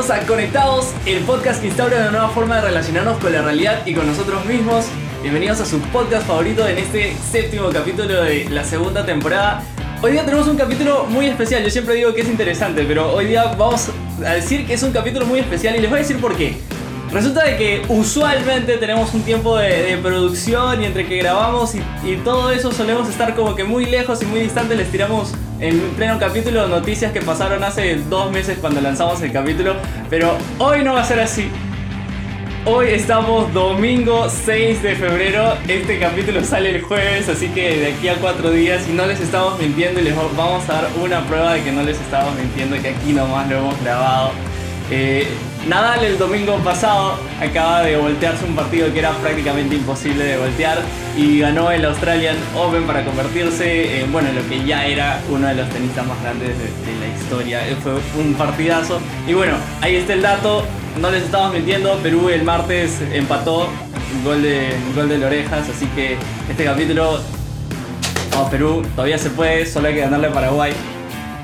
bienvenidos a Conectados, el podcast que instaura una nueva forma de relacionarnos con la realidad y con nosotros mismos. Bienvenidos a su podcast favorito en este séptimo capítulo de la segunda temporada. Hoy día tenemos un capítulo muy especial, yo siempre digo que es interesante, pero hoy día vamos a decir que es un capítulo muy especial y les voy a decir por qué. Resulta de que usualmente tenemos un tiempo de, producción y entre que grabamos y, y, todo eso solemos estar como que muy lejos y muy distantes, les tiramos en pleno capítulo noticias que pasaron hace dos meses cuando lanzamos el capítulo, pero hoy no va a ser así. Hoy estamos domingo 6 de febrero, este capítulo sale el jueves, así que de aquí a cuatro días, y no les estamos mintiendo y les vamos a dar una prueba de que no les estamos mintiendo, que aquí nomás lo hemos grabado. Eh, Nadal el domingo pasado acaba de voltearse un partido que era prácticamente imposible de voltear y ganó el Australian Open para convertirse en bueno, lo que ya era uno de los tenistas más grandes de, la historia. Eh, fue un partidazo. Y bueno, ahí está el dato. No les estamos mintiendo, Perú el martes empató, gol de, gol de Lorejas, así que este capítulo, vamos Perú, todavía se puede, solo hay que ganarle a Paraguay.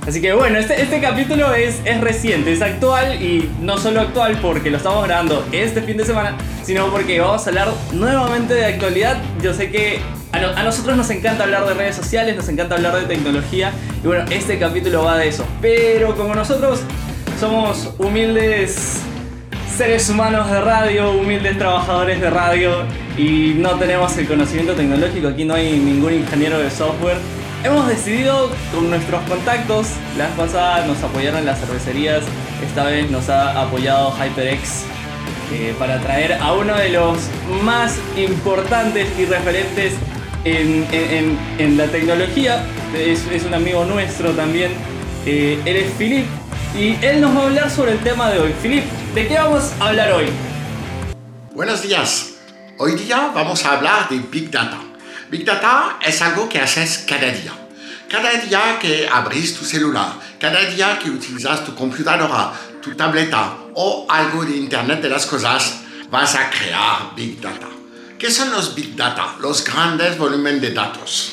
Así que bueno, este, este capítulo es, es reciente, es actual y no solo actual porque lo estamos grabando este fin de semana, sino porque vamos a hablar nuevamente de actualidad. Yo sé que a, a, nosotros nos encanta hablar de redes sociales, nos encanta hablar de tecnología y bueno, este capítulo va de eso. Pero como nosotros somos humildes seres humanos de radio, humildes trabajadores de radio y no tenemos el conocimiento tecnológico, aquí no hay ningún ingeniero de software hemos decidido con nuestros contactos, la vez pasada nos apoyaron las cervecerías, esta vez nos ha apoyado HyperX eh, para traer a uno de los más importantes y referentes en, la tecnología. Es, un amigo nuestro también. Eh, él es Philip y él nos va a hablar sobre el tema de hoy. Philip, ¿de qué vamos a hablar hoy? Buenos días. Hoy día vamos a hablar de Big Data. Big Data es algo que haces cada día. Cada día que abrís tu celular, cada día que utilizas tu computadora, tu tableta o algo de Internet de las cosas, vas a crear Big Data. ¿Qué son los Big Data? Los grandes volúmenes de datos.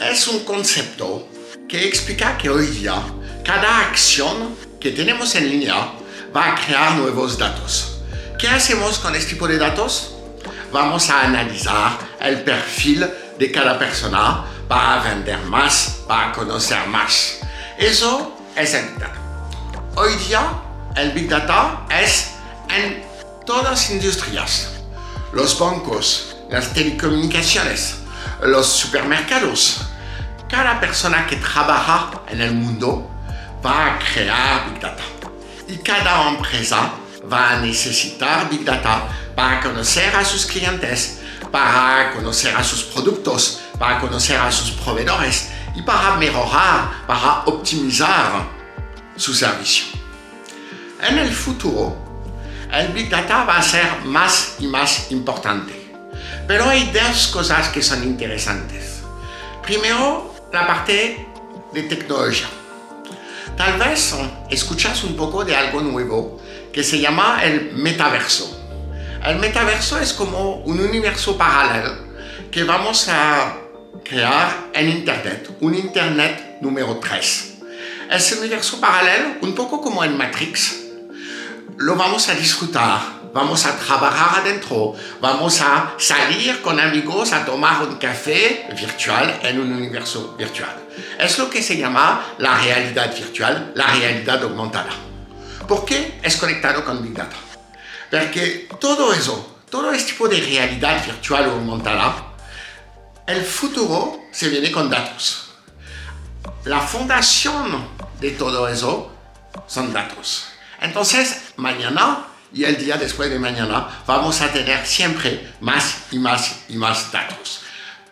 Es un concepto que explica que hoy día cada acción que tenemos en línea va a crear nuevos datos. ¿Qué hacemos con este tipo de datos? vamos a analizar el perfil de cada persona para vender más, para conocer más. Eso es el Big Data. Hoy día, el Big Data es en todas las industrias. Los bancos, las telecomunicaciones, los supermercados. Cada persona que trabaja en el mundo va a crear Big Data. Y cada empresa va a necesitar Big Data para conocer a sus clientes, para conocer a sus productos, para conocer a sus proveedores y para mejorar, para optimizar su servicio. En el futuro, el Big Data va a ser más y más importante. Pero hay dos cosas que son interesantes. Primero, la parte de tecnología. Tal vez escuchas un poco de algo nuevo que se llama el metaverso. El metaverso es como un universo paralelo que vamos a crear en Internet, un Internet número 3. Ese universo paralelo, un poco como en Matrix, lo vamos a disfrutar, vamos a trabajar adentro, vamos a salir con amigos a tomar un café virtual en un universo virtual. Es lo que se llama la realidad virtual, la realidad aumentada. ¿Por qué es conectado con Big Data? Porque todo eso, todo este tipo de realidad virtual o aumentada, el futuro se viene con datos. La fundación de todo eso son datos. Entonces, mañana y el día después de mañana vamos a tener siempre más y más y más datos.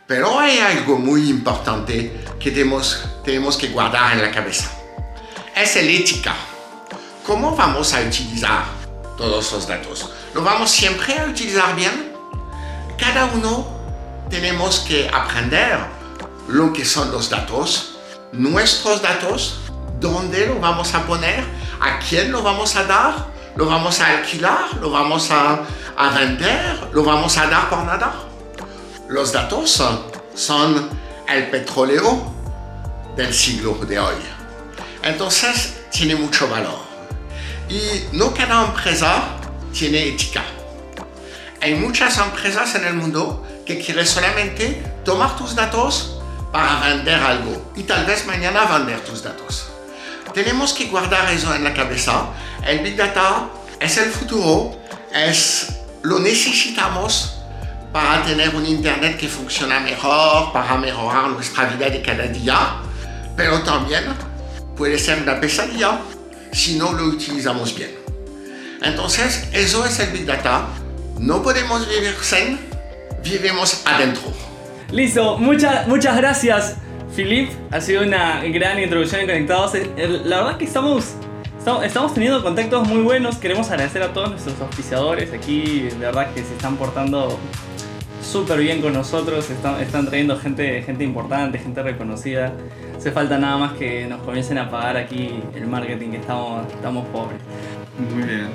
Pero hay algo muy importante que tenemos, tenemos que guardar en la cabeza. Es el ética. ¿Cómo vamos a utilizar todos los datos. ¿Lo vamos siempre a utilizar bien? Cada uno tenemos que aprender lo que son los datos, nuestros datos, dónde lo vamos a poner, a quién lo vamos a dar, lo vamos a alquilar, lo vamos a, a vender, lo vamos a dar por nada. Los datos son el petróleo del siglo de hoy. Entonces, tiene mucho valor. Y no cada empresa tiene ética. Hay muchas empresas en el mundo que quieren solamente tomar tus datos para vender algo y tal vez mañana vender tus datos. Tenemos que guardar eso en la cabeza. El Big Data es el futuro, es lo necesitamos para tener un Internet que funciona mejor, para mejorar nuestra vida de cada día, pero también puede ser una pesadilla si no lo utilizamos bien. Entonces, eso es el Big Data. No podemos vivir sin, vivimos adentro. Listo, muchas, muchas gracias, Philip. Ha sido una gran introducción en Conectados. La verdad que estamos, estamos teniendo contactos muy buenos. Queremos agradecer a todos nuestros auspiciadores aquí. De verdad que se están portando súper bien con nosotros, están, trayendo gente, gente importante, gente reconocida. Hace falta nada más que nos comiencen a pagar aquí el marketing, que estamos, estamos pobres. Muy bien.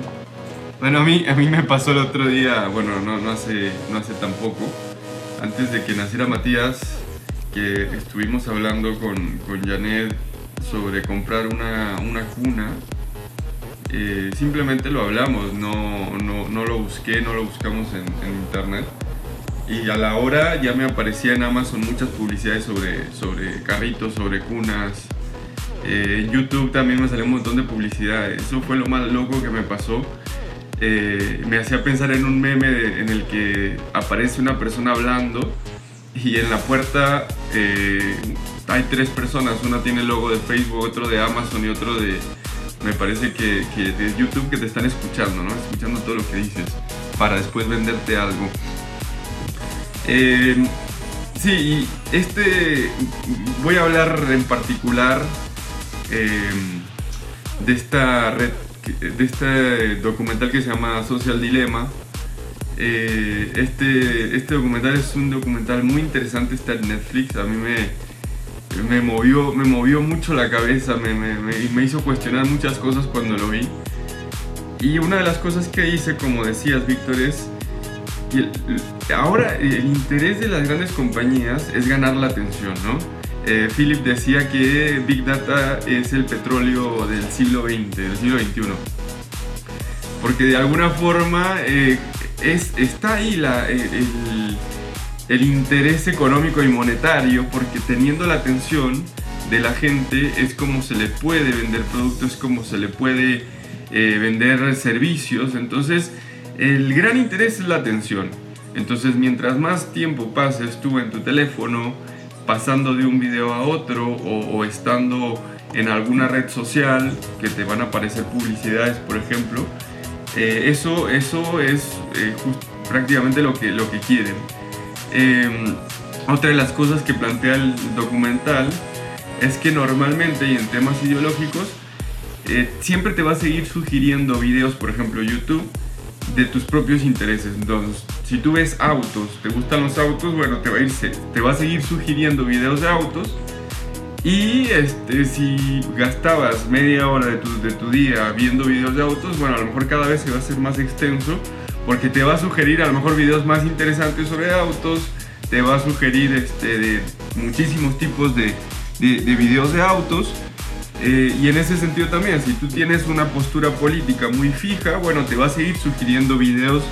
Bueno, a mí, a mí me pasó el otro día, bueno, no, no, hace, no hace tan poco, antes de que naciera Matías, que estuvimos hablando con, con Janet sobre comprar una, una cuna. Eh, simplemente lo hablamos, no, no, no, lo busqué, no lo buscamos en internet y a la hora ya me aparecía en Amazon muchas publicidades sobre, sobre carritos, sobre cunas. Eh, en YouTube también me salió un montón de publicidades. Eso fue lo más loco que me pasó. Eh, me hacía pensar en un meme en el que aparece una persona hablando y en la puerta eh, hay tres personas. Una tiene el logo de Facebook, otro de Amazon y otro de, me parece que, que de YouTube que te están escuchando, ¿no? Escuchando todo lo que dices para después venderte algo. Eh, sí, este voy a hablar en particular eh, de esta red, de este documental que se llama Social Dilema. Eh, este, este documental es un documental muy interesante, está en Netflix. A mí me, me, movió, me movió mucho la cabeza, me, me, me hizo cuestionar muchas cosas cuando lo vi. Y una de las cosas que hice, como decías, Víctor, es ahora el interés de las grandes compañías es ganar la atención, ¿no? Eh, Philip decía que Big Data es el petróleo del siglo XX, del siglo XXI. Porque de alguna forma eh, es, está ahí la, eh, el, el, interés económico y monetario, porque teniendo la atención de la gente es como se le puede vender productos, es como se le puede vender servicios. Entonces, el gran interés es la atención. Entonces, mientras más tiempo pases tú en tu teléfono, pasando de un video a otro o, estando en alguna red social que te van a aparecer publicidades, por ejemplo, eh, eso, eso es eh, prácticamente lo que, lo que quieren. Em, otra de las cosas que plantea el documental es que normalmente y en temas ideológicos eh, siempre te va a seguir sugiriendo videos, por ejemplo YouTube, de tus propios intereses. Entonces, si tú ves autos, te gustan los autos, bueno, te va a, te va a seguir sugiriendo videos de autos. Y este, si gastabas media hora de tu, de tu día viendo videos de autos, bueno, a lo mejor cada vez se va a hacer más extenso porque te va a sugerir a lo mejor videos más interesantes sobre autos, te va a sugerir este, de muchísimos tipos de, de videos de autos eh, y en ese sentido también, si tú tienes una postura política muy fija, bueno, te va a seguir sugiriendo videos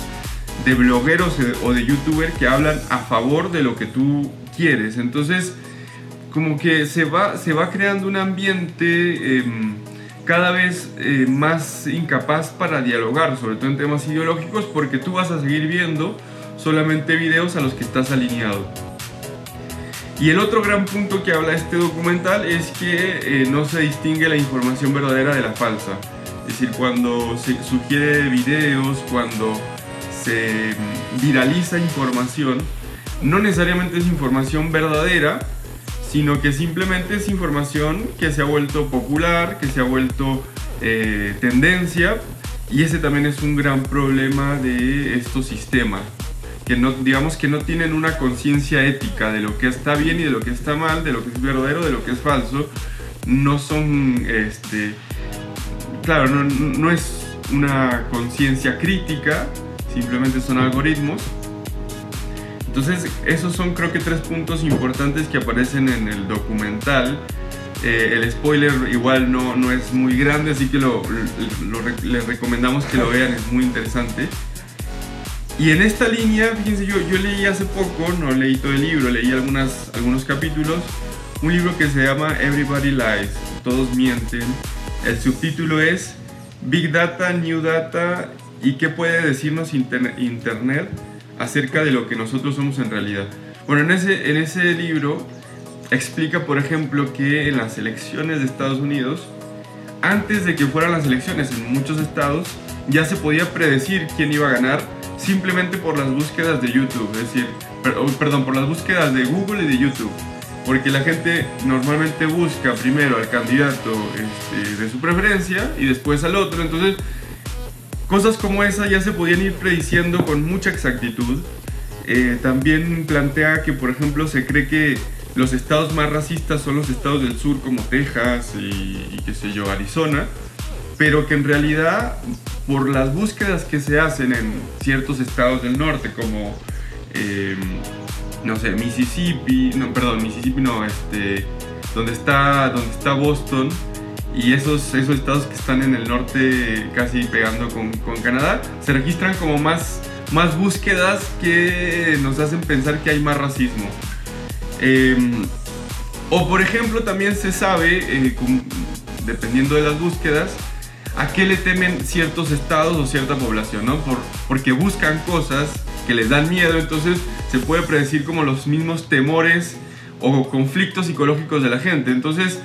de blogueros eh, o de youtubers que hablan a favor de lo que tú quieres. Entonces, como que se va, se va creando un ambiente em, cada vez eh, más incapaz para dialogar, sobre todo en temas ideológicos, porque tú vas a seguir viendo solamente videos a los que estás alineado. Y el otro gran punto que habla este documental es que eh, no se distingue la información verdadera de la falsa. Es decir, cuando se sugiere videos, cuando se viraliza información, no necesariamente es información verdadera, sino que simplemente es información que se ha vuelto popular, que se ha vuelto eh, tendencia, y ese también es un gran problema de estos sistemas que no, digamos que no tienen una conciencia ética de lo que está bien y de lo que está mal, de lo que es verdadero, de lo que es falso, no son, este, claro, no, no es una conciencia crítica, simplemente son algoritmos. Entonces, esos son creo que tres puntos importantes que aparecen en el documental Eh, el spoiler igual no, no es muy grande, así que lo, les recomendamos que lo vean, es muy interesante. Y en esta línea, fíjense, yo, yo leí hace poco, no leí todo el libro, leí algunas, algunos capítulos, un libro que se llama Everybody Lies, Todos Mienten. El subtítulo es Big Data, New Data y qué puede decirnos Internet acerca de lo que nosotros somos en realidad. Bueno, en ese, en ese libro explica, por ejemplo, que en las elecciones de Estados Unidos, antes de que fueran las elecciones en muchos estados, ya se podía predecir quién iba a ganar simplemente por las búsquedas de YouTube, decir, oh, perdón, por las búsquedas de Google y de YouTube. Porque la gente normalmente busca primero al candidato este, de su preferencia y después al otro. Entonces, cosas como esa ya se podían ir prediciendo con mucha exactitud. Eh, también plantea que, por ejemplo, se cree que los estados más racistas son los estados del sur como Texas y, y qué sé yo, Arizona pero que en realidad por las búsquedas que se hacen en ciertos estados del norte como em, no sé Mississippi no perdón Mississippi no este donde está donde está Boston y esos, esos estados que están en el norte casi pegando con, con Canadá se registran como más más búsquedas que nos hacen pensar que hay más racismo. Em, o por ejemplo también se sabe eh, dependiendo de las búsquedas a qué le temen ciertos estados o cierta población, ¿no? Por, porque buscan cosas que les dan miedo, entonces se puede predecir como los mismos temores o conflictos psicológicos de la gente. Entonces,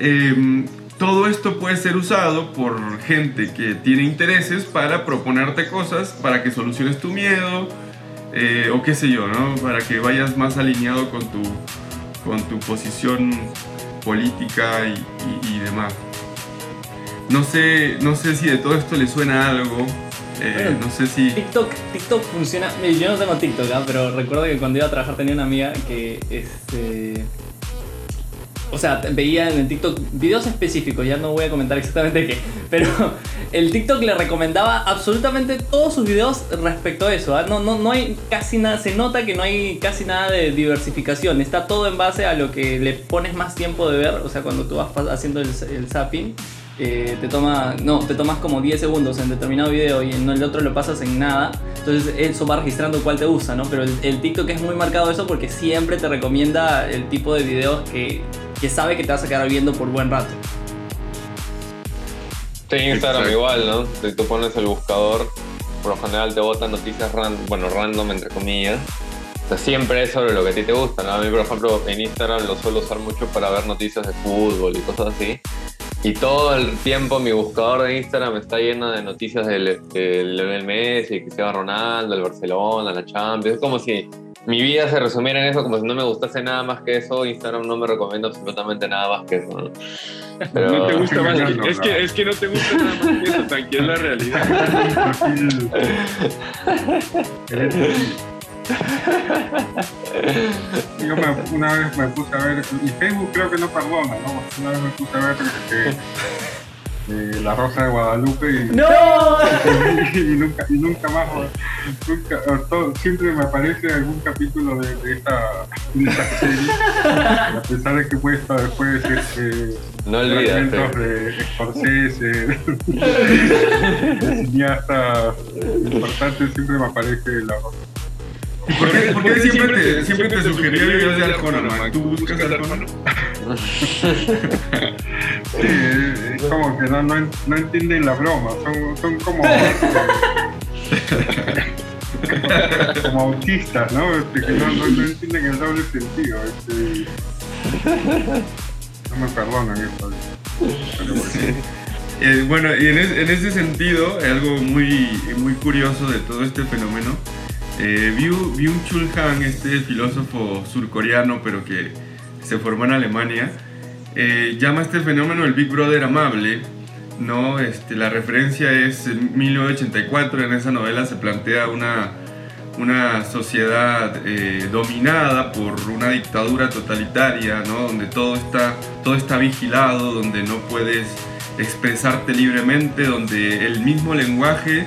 em, todo esto puede ser usado por gente que tiene intereses para proponerte cosas, para que soluciones tu miedo, eh, o qué sé yo, ¿no? Para que vayas más alineado con tu, con tu posición política y demás. No sé, no sé si de todo esto le suena algo. Eh, no sé si. TikTok, TikTok funciona. Yo no tengo TikTok, ¿ah? pero recuerdo que cuando iba a trabajar tenía una amiga que este. O sea, veía en el TikTok videos específicos, ya no voy a comentar exactamente qué, pero el TikTok le recomendaba absolutamente todos sus videos respecto a eso. ¿ah? No, no, no hay casi nada, se nota que no hay casi nada de diversificación, está todo en base a lo que le pones más tiempo de ver, o sea, cuando tú vas haciendo el, el zapping eh, te toma, no, te tomas como 10 segundos en determinado video y en el otro lo pasas en nada. Entonces eso va registrando cuál te gusta, ¿no? Pero el, TikTok es muy marcado eso porque siempre te recomienda el tipo de videos que, que sabe que te vas a quedar viendo por buen rato. Sí, Instagram igual, ¿no? Si tú pones el buscador, por lo general te botan noticias random, bueno, random entre comillas. O sea, siempre es sobre lo que a ti te gusta, ¿no? A mí, por ejemplo, en Instagram lo suelo usar mucho para ver noticias de fútbol y cosas así. Y todo el tiempo mi buscador de Instagram está lleno de noticias del, Lionel Messi, Cristiano Ronaldo, el Barcelona, la Champions. Es como si mi vida se resumiera en eso, como si no me gustase nada más que eso. Instagram no me recomienda absolutamente nada más que eso. ¿no? Pero... te gusta más que, es, que, es que no te gusta nada más que eso, tranquila la realidad. Yo una vez me puse a ver, y Facebook creo que no perdona, ¿no? Una vez me puse a ver eh, La Rosa de Guadalupe y, ¡No! y, nunca, y nunca más, nunca, siempre me aparece algún capítulo de, esta, serie, a pesar de que he puesto después este, no olvides de Scorsese, de cineastas importantes, siempre me aparece La Rosa. ¿Por qué, ¿por qué siempre, te, siempre te sugería videos de Arjona, ¿Tú buscas Arjona? sí, es como que no, no, no entienden la broma, son, son como... como autistas, ¿no? Este, que no, no, no, entienden el doble sentido. Este, no me perdonan eso. Eh, bueno, y en, en, ese sentido, algo muy, muy curioso de todo este fenómeno eh, Byung-Chul Han, este filósofo surcoreano, pero que se formó en Alemania, eh, llama a este fenómeno el Big Brother amable. ¿no? Este, la referencia es en 1984, en esa novela se plantea una, una sociedad eh, dominada por una dictadura totalitaria, ¿no? donde todo está, todo está vigilado, donde no puedes expresarte libremente, donde el mismo lenguaje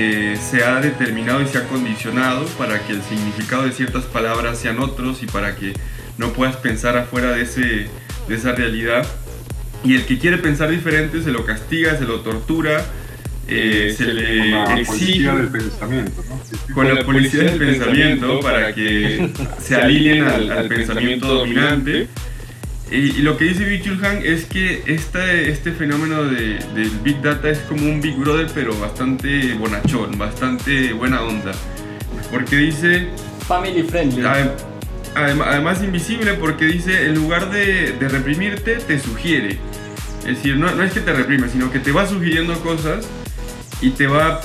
eh, se ha determinado y se ha condicionado para que el significado de ciertas palabras sean otros y para que no puedas pensar afuera de ese, de esa realidad. Y el que quiere pensar diferente se lo castiga, se lo tortura, eh, se Con le la exige policía del pensamiento, ¿no? Sí, sí. con la policía del pensamiento para que se alineen al, al pensamiento dominante. Y, y lo que dice Bichul Han es que este, este fenómeno de- del Big Data es como un Big Brother, pero bastante bonachón, bastante buena onda. Porque dice, Family friendly. Adem- adem- Además invisible porque dice, en lugar de, de reprimirte, te sugiere. Es decir, no, no es que te reprime, sino que te va sugiriendo cosas y te va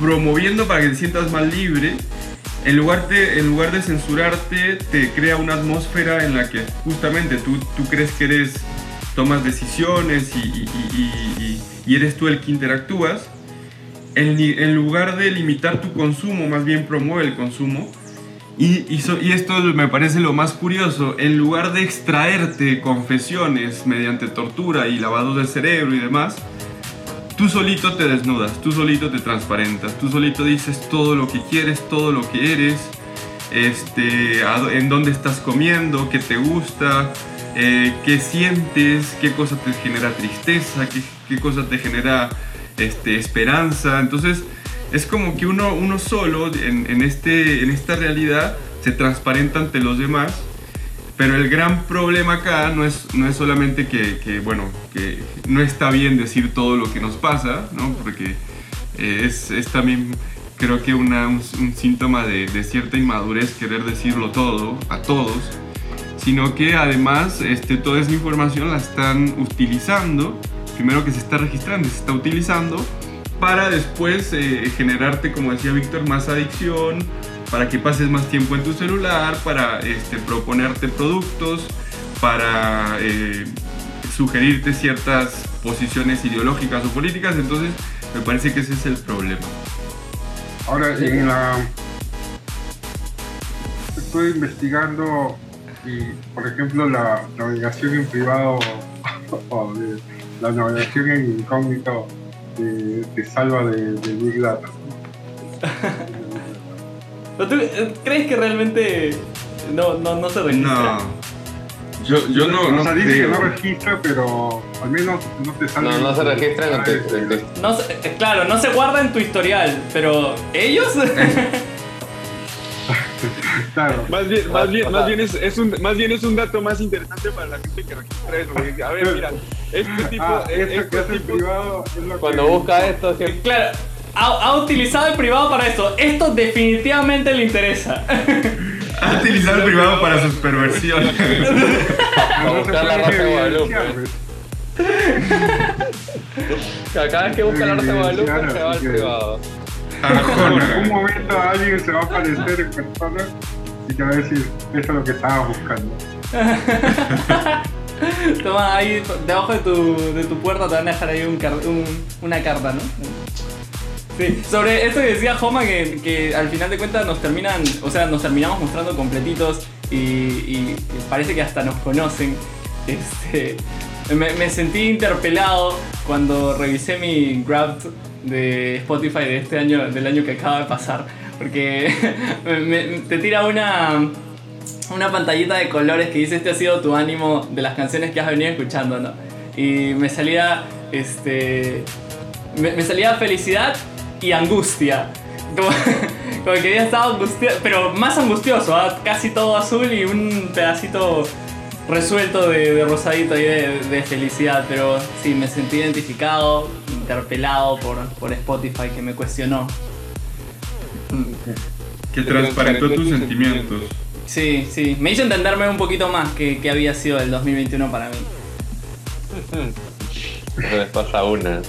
promoviendo para que te sientas más libre. En lugar, de, en lugar de censurarte, te crea una atmósfera en la que justamente tú, tú crees que eres, tomas decisiones y, eres tú el que interactúas. En, lugar de limitar tu consumo, más bien promueve el consumo. Y, esto me parece lo más curioso, en lugar de extraerte confesiones mediante tortura y lavado del cerebro y demás, tú solito te desnudas, tú solito te transparentas, tú solito dices todo lo que quieres, todo lo que eres, este, en dónde estás comiendo, qué te gusta, eh, qué sientes, qué cosa te genera tristeza, qué, cosa te genera este, esperanza. Entonces es como que uno, uno solo en este, en esta realidad se transparenta ante los demás. Pero el gran problema acá no es, no es solamente que, bueno, que no está bien decir todo lo que nos pasa, ¿no? Porque eh, es, es también creo que una- un, un síntoma de, de cierta inmadurez querer decirlo todo a todos, sino que además este, toda esa información la están utilizando, primero que se está registrando, se está utilizando para después eh, generarte, como decía Víctor, más adicción, para que pases más tiempo en tu celular, para este, proponerte productos, para eh, sugerirte ciertas posiciones ideológicas o políticas, entonces me parece que ese es el problema. Ahora, en la. Estoy investigando y, por ejemplo, la navegación en privado o de- la navegación en incógnito te, te salva de, de Big Data. ¿Pero tú eh, crees que realmente no, no, no se registra? No. Yo, yo no, no o sea, dice que no registra, pero al menos no te sale. No, no se registra en te, tu- en tu- No se- eh, claro, no se guarda en tu historial, pero ellos Claro. Más bien, más bien, más bien es, es un, más bien es un dato más interesante para la gente que registra eso. A ver, mira, este tipo, Ah, este en tipo, privado es lo Cuando que- busca esto, que claro, ha, ha utilizado el privado para esto. Esto definitivamente le interesa. Ha utilizado el privado para sus perversiones. Se buscar la puede Rosa de Guadalupe. cada vez que busca la Rosa de Guadalupe se va al privado. En algún momento alguien se va a aparecer en persona y te va a decir, esto es lo que estabas buscando. Toma ahí, debajo de tu, de tu puerta te van a dejar ahí un car- un- una carta, ¿no? Sí, sobre esto que decía Homa, que, al final de cuentas nos terminan, o sea, nos terminamos mostrando completitos y, parece que hasta nos conocen. Este, me, sentí interpelado cuando revisé mi Grabbed de Spotify de este año, del año que acaba de pasar, porque me- te tira una, una pantallita de colores que dice este ha sido tu ánimo de las canciones que has venido escuchando, ¿no? Y me salía, este, me salía felicidad y angustia. Como, como que había estado angustioso, pero más angustioso, ¿ah? casi todo azul y un pedacito resuelto de, de rosadito ahí de, de felicidad. Pero sí, me sentí identificado, interpelado por, por Spotify que me cuestionó. Que transparentó tus sentimientos. Sí, sí, me hizo entenderme un poquito más que, que había sido el 2021 para mí. Se les pasa una.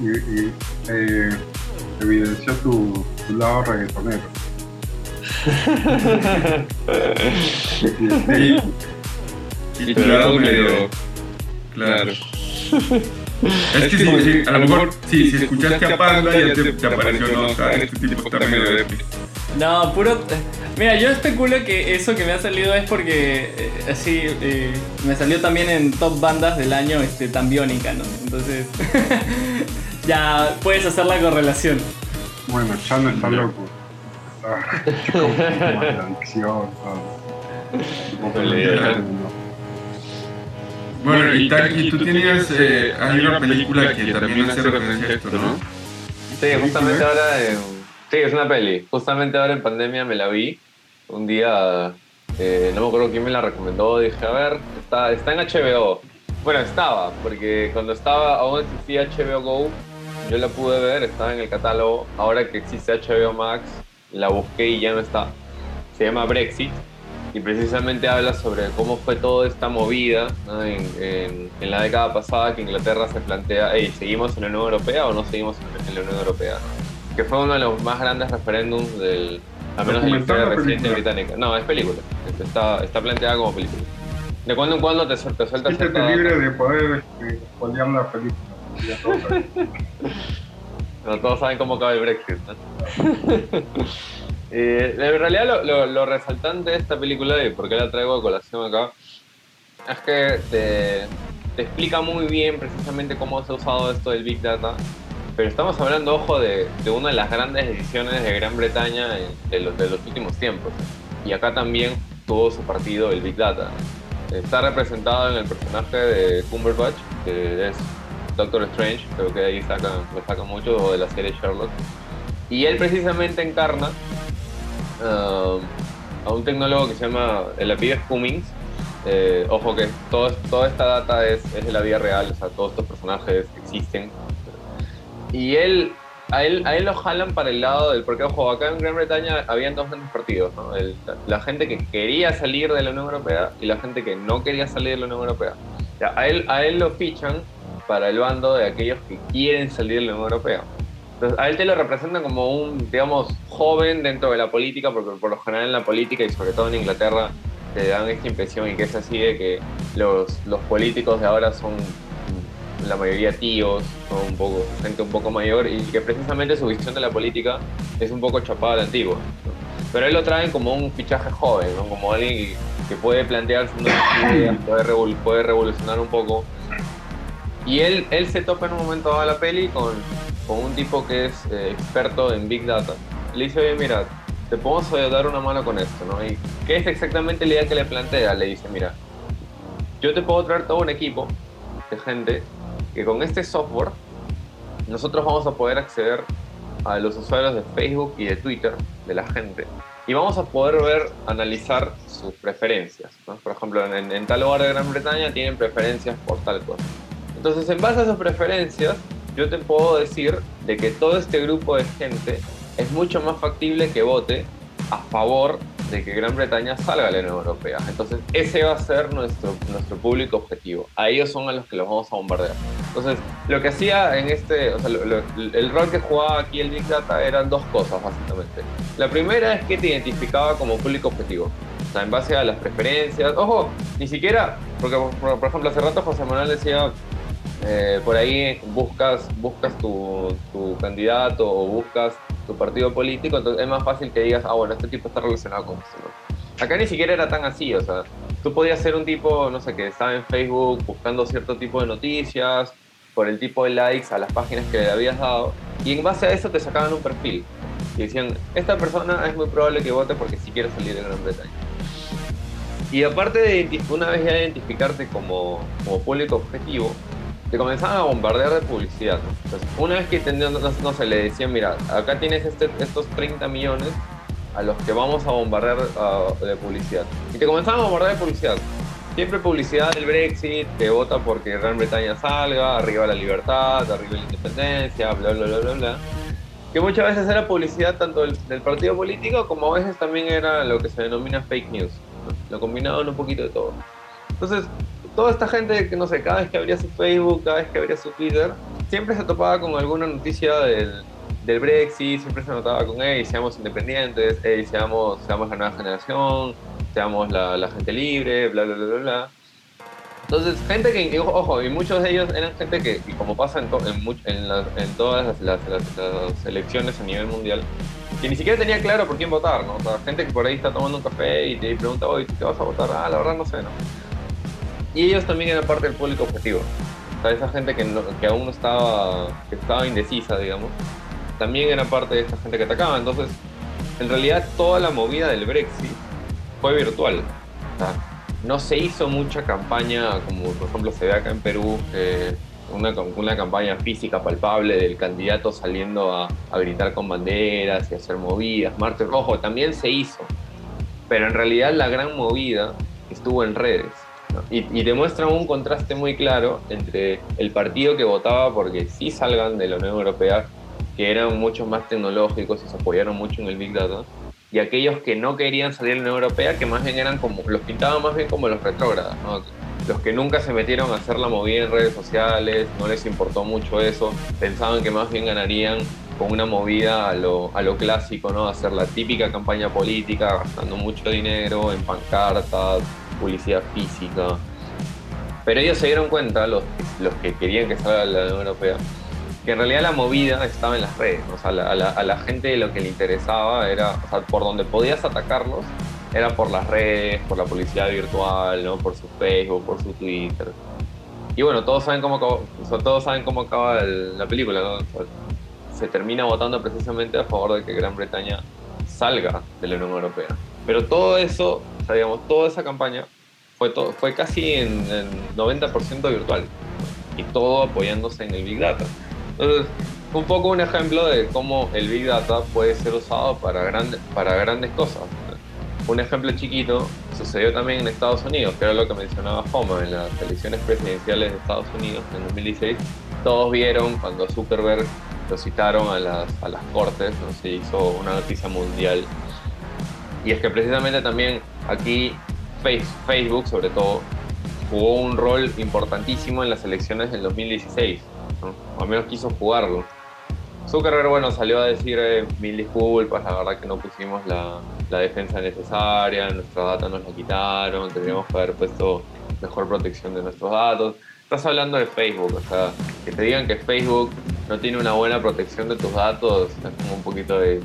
Y, y, eh, evidenció tu, tu lado reggaetonero. Y, y y tu tu lado medio. medio- Claro. Es que sí, sí, a lo mejor, sí, si escuchaste a Panda ya te, te apareció, no, está, este tipo está medio No, puro. Mira, yo especulo que eso que me ha salido es porque eh, así eh, me salió también en top bandas del año este, tan biónica, ¿no? Entonces ya puedes hacer la correlación. Bueno, Chano está loco. Está todo. Bueno, y Taki, tú tenías, eh, hay una película que también hace referencia a esto, ¿no? Sí, justamente ahora, en- sí, es una peli. Justamente ahora en pandemia me la vi. Un día, eh, no me acuerdo quién me la recomendó, dije, a ver, está, está en HBO. Bueno, estaba, porque cuando estaba, aún existía HBO Go, yo la pude ver, estaba en el catálogo. Ahora que existe HBO Max, la busqué y ya no está. Se llama Brexit y precisamente habla sobre cómo fue toda esta movida ¿no? en, en- en la década pasada que Inglaterra se plantea, hey, ¿seguimos en la Unión Europea o no seguimos en la Unión Europea? Que fue uno de los más grandes referéndums del, al menos de la historia ¿Documental o reciente británica. No, es película, Este, está, está planteada como película. De cuando en cuando te, te suelta Siéntete cierta libre de poder este, la película. Ya todos saben. No todos saben cómo acaba el Brexit. ¿no? Eh, en realidad lo, lo- lo resaltante de esta película y por qué la traigo a colación acá es que te, te explica muy bien precisamente cómo se ha usado esto del Big Data. Pero estamos hablando, ojo, de, de una de las grandes decisiones de Gran Bretaña de, los, de los últimos tiempos. Y acá también tuvo su partido el Big Data. Está representado en el personaje de Cumberbatch, que es Doctor Strange, creo que ahí sacan, lo mucho, o de la serie Sherlock. Y él precisamente encarna um, a un tecnólogo que se llama, el apellido es Cummings. Eh, ojo que todo, toda esta data es, es de la vida real, o sea, todos estos personajes existen. Y él, a él, a él lo jalan para el lado del, porque ojo, acá en Gran Bretaña habían dos grandes partidos, ¿no? El- la gente que quería salir de la Unión Europea y la gente que no quería salir de la Unión Europea. Ya, a, él, a él lo fichan para el bando de aquellos que quieren salir de la Unión Europea. Entonces, a él te lo representan como un, digamos, joven dentro de la política, porque por lo general en la política y sobre todo en Inglaterra te dan esta impresión y que es así de que los, los políticos de ahora son la mayoría tíos, son un poco, gente un poco mayor y que precisamente su visión de la política es un poco chapada a la antigua. Pero él lo traen como un fichaje joven, ¿no? como alguien que, puede plantearse unas ideas, puede, revol- puede revolucionar un poco. Y él, él se topa en un momento dado de la peli con, con un tipo que es eh, experto en Big Data. Le dice, oye, mira, te podemos eh, dar una mano con esto, ¿no? ¿Y qué es exactamente la idea que le plantea? Le dice, mira, yo te puedo traer todo un equipo de gente que con este software nosotros vamos a poder acceder a los usuarios de Facebook y de Twitter de la gente y vamos a poder ver, analizar sus preferencias. ¿no? Por ejemplo, en, en tal lugar de Gran Bretaña tienen preferencias por tal cosa. Entonces, en base a esas preferencias, yo te puedo decir de que todo este grupo de gente es mucho más factible que vote a favor de que Gran Bretaña salga de la Unión Europea. Entonces, ese va a ser nuestro, nuestro público objetivo. A ellos son a los que los vamos a bombardear. Entonces, lo que hacía en este, o sea, lo- lo- el rol que jugaba aquí el Big Data eran dos cosas, básicamente. La primera es que te identificaba como público objetivo. O sea, en base a las preferencias. Ojo, ni siquiera, porque por, por ejemplo, hace rato José Manuel decía, eh, por ahí buscas, buscas tu, tu candidato o buscas tu partido político, entonces es más fácil que digas, ah, bueno, este tipo está relacionado con esto. ¿no? Acá ni siquiera era tan así, o sea, tú podías ser un tipo, no sé, que estaba en Facebook buscando cierto tipo de noticias, por el tipo de likes a las páginas que le habías dado, y en base a eso te sacaban un perfil. Y decían, esta persona es muy probable que vote porque sí quiere salir de Gran Bretaña. Y aparte de una vez ya identificarte como, como público objetivo, te comenzaban a bombardear de publicidad. ¿no? Entonces, una vez que tenían, no, no se le decían, mira, acá tienes este- estos 30 millones a los que vamos a bombardear ah, de publicidad. Y te comenzaban a bombardear de publicidad. Siempre publicidad del Brexit, que vota porque Gran Bretaña salga, arriba la libertad, arriba la independencia, bla, bla, bla, bla, bla. Que muchas veces era publicidad tanto del, del partido político como a veces también era lo que se denomina fake news. ¿no? Lo combinaban un poquito de todo. Entonces, toda esta gente que no sé, cada vez que abría su Facebook, cada vez que abría su Twitter, siempre se topaba con alguna noticia del, del Brexit, siempre se notaba con, hey, seamos independientes, hey, seamos, seamos la nueva generación, seamos la, la gente libre, bla, bla, bla, bla, bla. Entonces, gente que, ojo, y muchos de ellos eran gente que, y como pasa en, to- en, en, la- en todas las, las- las- las elecciones a nivel mundial, que ni siquiera tenía claro por quién votar, ¿no? O sea, gente que por ahí está tomando un café y te pregunta, oye, ¿tú qué vas a votar? Ah, la verdad no sé, ¿no? Y ellos también eran parte del público objetivo. Esa gente que, aún no estaba, indecisa, digamos, también era parte de esta gente que atacaba. Entonces, en realidad toda la movida del Brexit fue virtual. No se hizo mucha campaña, como por ejemplo se ve acá en Perú, una, una campaña física palpable del candidato saliendo a, a gritar con banderas y hacer movidas, martes rojo, también se hizo. Pero en realidad la gran movida estuvo en redes. Y, y demuestra un contraste muy claro entre el partido que votaba porque sí salgan de la Unión Europea, que eran mucho más tecnológicos y se apoyaron mucho en el Big Data, y aquellos que no querían salir de la Unión Europea, que más bien eran como, los pintaban más bien como los retrógradas, ¿no? los que nunca se metieron a hacer la movida en redes sociales, no les importó mucho eso, pensaban que más bien ganarían con una movida a lo, a lo clásico, ¿no? Hacer la típica campaña política, gastando mucho dinero en pancartas, publicidad física. Pero ellos se dieron cuenta, los, los que querían que salga la Unión Europea, que en realidad la movida estaba en las redes. O sea, la- a, la, a la gente lo que le interesaba era, o sea, por donde podías atacarlos, era por las redes, por la publicidad virtual, ¿no? por su Facebook, por su Twitter. Y bueno, todos saben cómo o sea, todos saben cómo acaba el- la película. ¿no? O sea, se termina votando precisamente a favor de que Gran Bretaña salga de la Unión Europea. Pero todo eso, sea, digamos, toda esa campaña fue, to- fue casi en, en 90% virtual y todo apoyándose en el Big Data. Entonces, un poco un ejemplo de cómo el Big Data puede ser usado para, grandes para grandes cosas. Un ejemplo chiquito sucedió también en Estados Unidos, que era lo que mencionaba Homa en las elecciones presidenciales de Estados Unidos en 2016. Todos vieron cuando Zuckerberg lo citaron a las, a las cortes, ¿no? se hizo una noticia mundial. Y es que precisamente también aquí Face- Facebook, sobre todo, jugó un rol importantísimo en las elecciones del 2016, ¿no? o al menos quiso jugarlo. Zuckerberg, bueno, salió a decir eh, mil disculpas, la verdad que no pusimos la, la defensa necesaria, nuestra data nos la quitaron, tendríamos que haber puesto mejor protección de nuestros datos. Estás hablando de Facebook, o sea, que te digan que Facebook no tiene una buena protección de tus datos, es como un poquito de...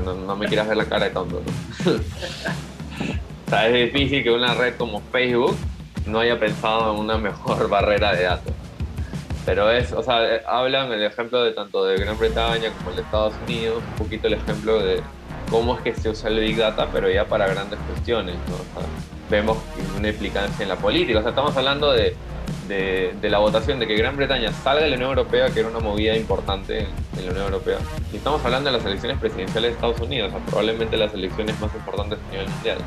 No, me quieras ver la cara de tonto, o sea, es difícil que una red como Facebook no haya pensado en una mejor barrera de datos. Pero es, o sea, hablan el ejemplo de tanto de Gran Bretaña como de Estados Unidos, un poquito el ejemplo de cómo es que se usa el Big Data, pero ya para grandes cuestiones, ¿no? O sea, vemos una implicancia en la política, o sea, estamos hablando de, de, la votación de que Gran Bretaña salga de la Unión Europea, que era una movida importante en, la Unión Europea, y estamos hablando de las elecciones presidenciales de Estados Unidos, o sea, probablemente las elecciones más importantes a nivel mundial.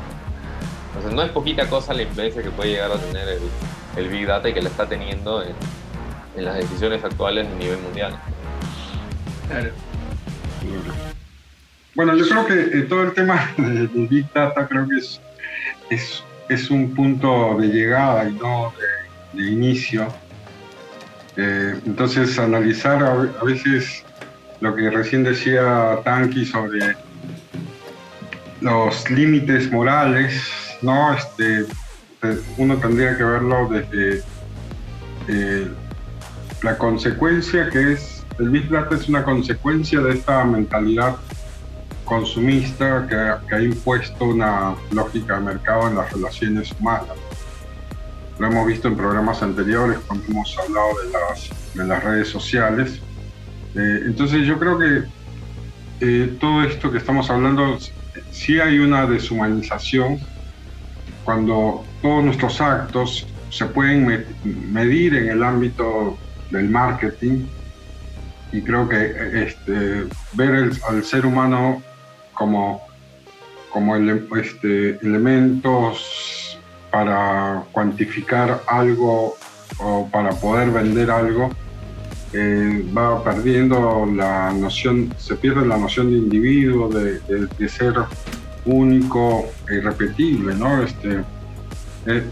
Entonces no es poquita cosa la influencia que puede llegar a tener el, Big Data y que la está teniendo en, en las decisiones actuales a nivel mundial. Claro. Bueno, yo creo que eh, todo el tema de, de Big Data creo que es, es un punto de llegada y no de, inicio. Eh, entonces, analizar a, veces lo que recién decía Tanki sobre los límites morales, ¿no? Este, uno tendría que verlo desde eh, la consecuencia que es, el Big es una consecuencia de esta mentalidad consumista que, que ha impuesto una lógica de mercado en las relaciones humanas. Lo hemos visto en programas anteriores cuando hemos hablado de las, de las redes sociales. Eh, entonces yo creo que eh, todo esto que estamos hablando, sí hay una deshumanización cuando todos nuestros actos se pueden me- medir en el ámbito del marketing y creo que este, ver el- al ser humano como, como este, elementos para cuantificar algo o para poder vender algo, eh, va perdiendo la noción, se pierde la noción de individuo, de, de- ser único e irrepetible, ¿no? Este, eh,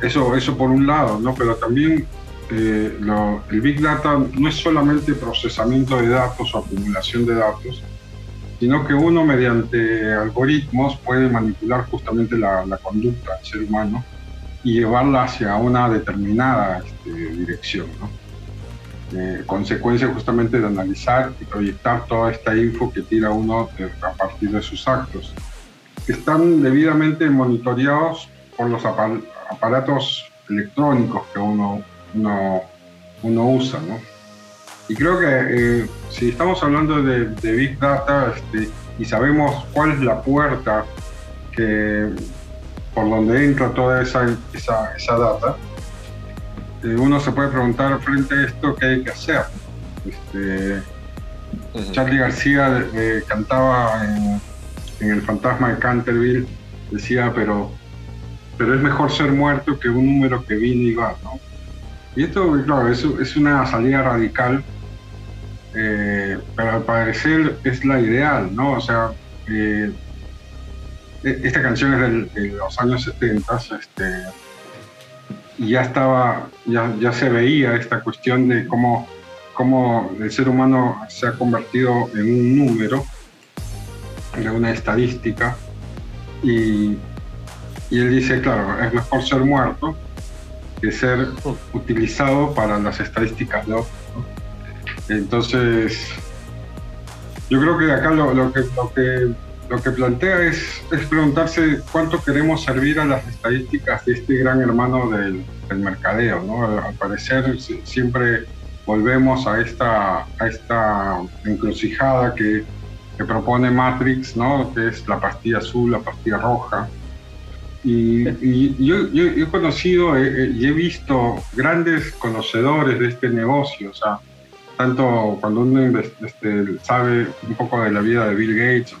eso, eso por un lado, ¿no? Pero también eh, el Big Data no es solamente procesamiento de datos o acumulación de datos, sino que uno mediante algoritmos puede manipular justamente la, la conducta del ser humano y llevarla hacia una determinada este, dirección. Eh, consecuencia justamente de analizar y proyectar toda esta info que tira uno a partir de sus actos. Están debidamente monitoreados por los apar- aparatos electrónicos que uno, uno, uno usa, ¿no? Y creo que eh, si estamos hablando de, de Big Data este, y sabemos cuál es la puerta que, por donde entra toda esa, esa, esa data, eh, uno se puede preguntar frente a esto qué hay que hacer. Este. Charlie García eh, cantaba en, en El fantasma de Canterville, decía, pero, pero es mejor ser muerto que un número que viene y va, ¿no? Y esto, claro, es, es una salida radical, eh, pero al parecer es la ideal, ¿no? O sea, eh, e- esta canción es del- de los años 70, este, y ya estaba, ya, ya se veía esta cuestión de cómo cómo el ser humano se ha convertido en un número, de una estadística, y, y él dice, claro, es mejor ser muerto que ser utilizado para las estadísticas de otros. Entonces, yo creo que acá lo, que, lo, que, lo que plantea es, es preguntarse cuánto queremos servir a las estadísticas de este gran hermano del, del mercadeo. ¿no? Al parecer si- siempre volvemos a esta, a esta encrucijada que, que propone Matrix, ¿no? que es la pastilla azul, la pastilla roja. Y, yo, he conocido eh, eh, y he visto grandes conocedores de este negocio, tanto cuando uno este, sabe un poco de la vida de Bill Gates,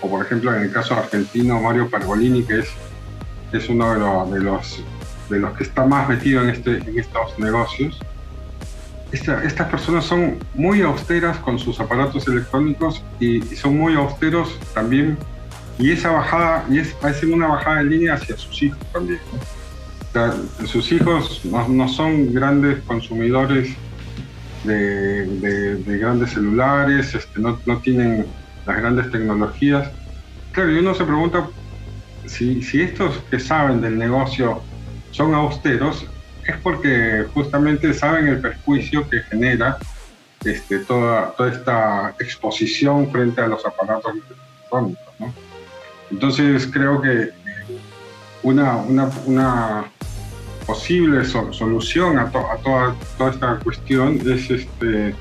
o por ejemplo en el caso argentino Mario Pergolini, que es, es uno de, los- de los, que está más metido en, este, en estos negocios, esta- estas personas son muy austeras con sus aparatos electrónicos y, y son muy austeros también. Y esa bajada, y es, parece una bajada de línea hacia sus hijos también. sus hijos no, no son grandes consumidores de, de- de grandes celulares, este, no, no tienen las grandes tecnologías. Claro, y uno se pregunta si, si estos que saben del negocio son austeros, es porque justamente saben el perjuicio que genera este, toda, toda esta exposición frente a los aparatos electrónicos. ¿no? Entonces creo que eh, una, una, una posible so- solución a, to- a toda, toda esta cuestión es este,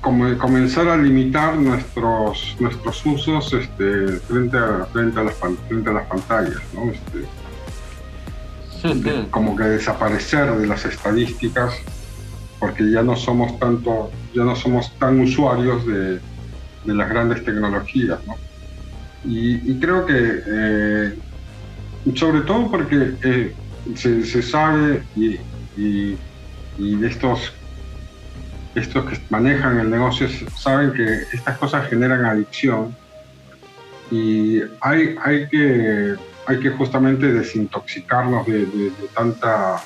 como- comenzar a limitar nuestros, nuestros usos este, frente, a, frente, a las, frente a las pantallas. ¿no? Este, como que desaparecer de las estadísticas porque ya no somos tanto ya no somos tan usuarios de, de las grandes tecnologías ¿no? y, y creo que eh, sobre todo porque eh, se, se sabe y, y, estos estos que manejan el negocio saben que estas cosas generan adicción y hay, hay que hay que justamente desintoxicarnos de, de- tanta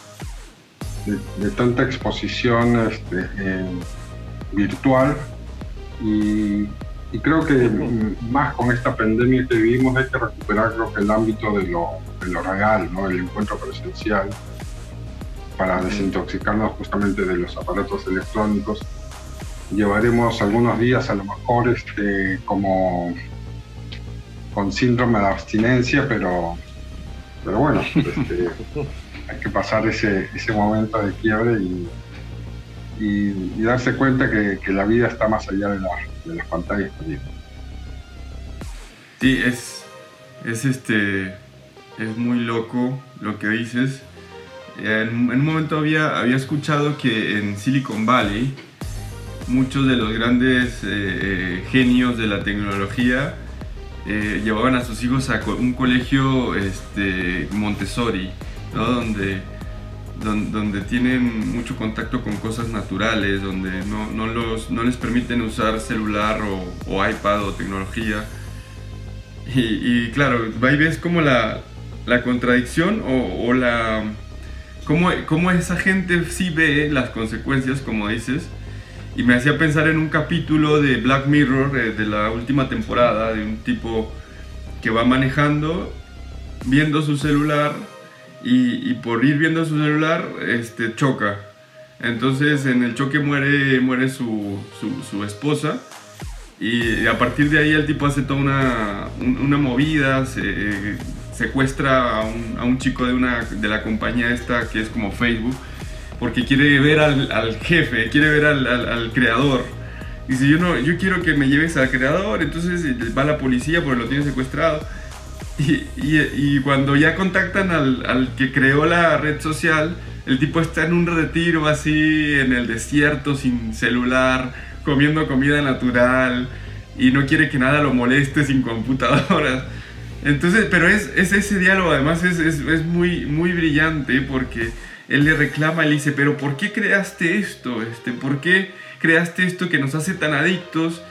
de, tanta exposición este, virtual y, y creo que más con esta pandemia que vivimos hay que recuperar creo que el ámbito de lo, de lo real, ¿no? el encuentro presencial para desintoxicarnos justamente de los aparatos electrónicos. Llevaremos algunos días a lo mejor este, como con síndrome de abstinencia, pero, pero bueno, este, hay que pasar ese, ese momento de quiebre y, y- darse cuenta que, la vida está más allá de, la- de las pantallas también. Sí, es, es este, es muy loco lo que dices. En, un momento había, había escuchado que en Silicon Valley muchos de los grandes eh, eh, genios de la tecnología eh, llevaban a sus hijos a un colegio este, Montessori, ¿no? donde, don- donde tienen mucho contacto con cosas naturales, donde no, no los, no les permiten usar celular o, o iPad o tecnología. Y, y claro, ahí ves como la, la contradicción o, o la... Cómo, cómo esa gente sí ve las consecuencias, como dices. Y me hacía pensar en un capítulo de Black Mirror eh, de la última temporada, de un tipo que va manejando, viendo su celular y, y por ir viendo su celular este, choca. Entonces en el choque muere, muere su, su, su esposa y a partir de ahí el tipo hace toda una, un- una movida, se, secuestra a un, a un chico de, una, de la compañía esta que es como Facebook, porque quiere ver al, al jefe, quiere ver al, al- al creador. Dice, yo, no, yo quiero que me lleves al creador, entonces va la policía porque lo tiene secuestrado. Y, cuando ya contactan al, que creó la red social, el tipo está en un retiro así en el desierto, sin celular, comiendo comida natural y no quiere que nada lo moleste sin computadoras. Entonces, pero es, es ese diálogo, además es, muy, brillante porque él le reclama, le dice, pero ¿por qué creaste esto? Este, ¿Por qué creaste esto que nos hace tan adictos?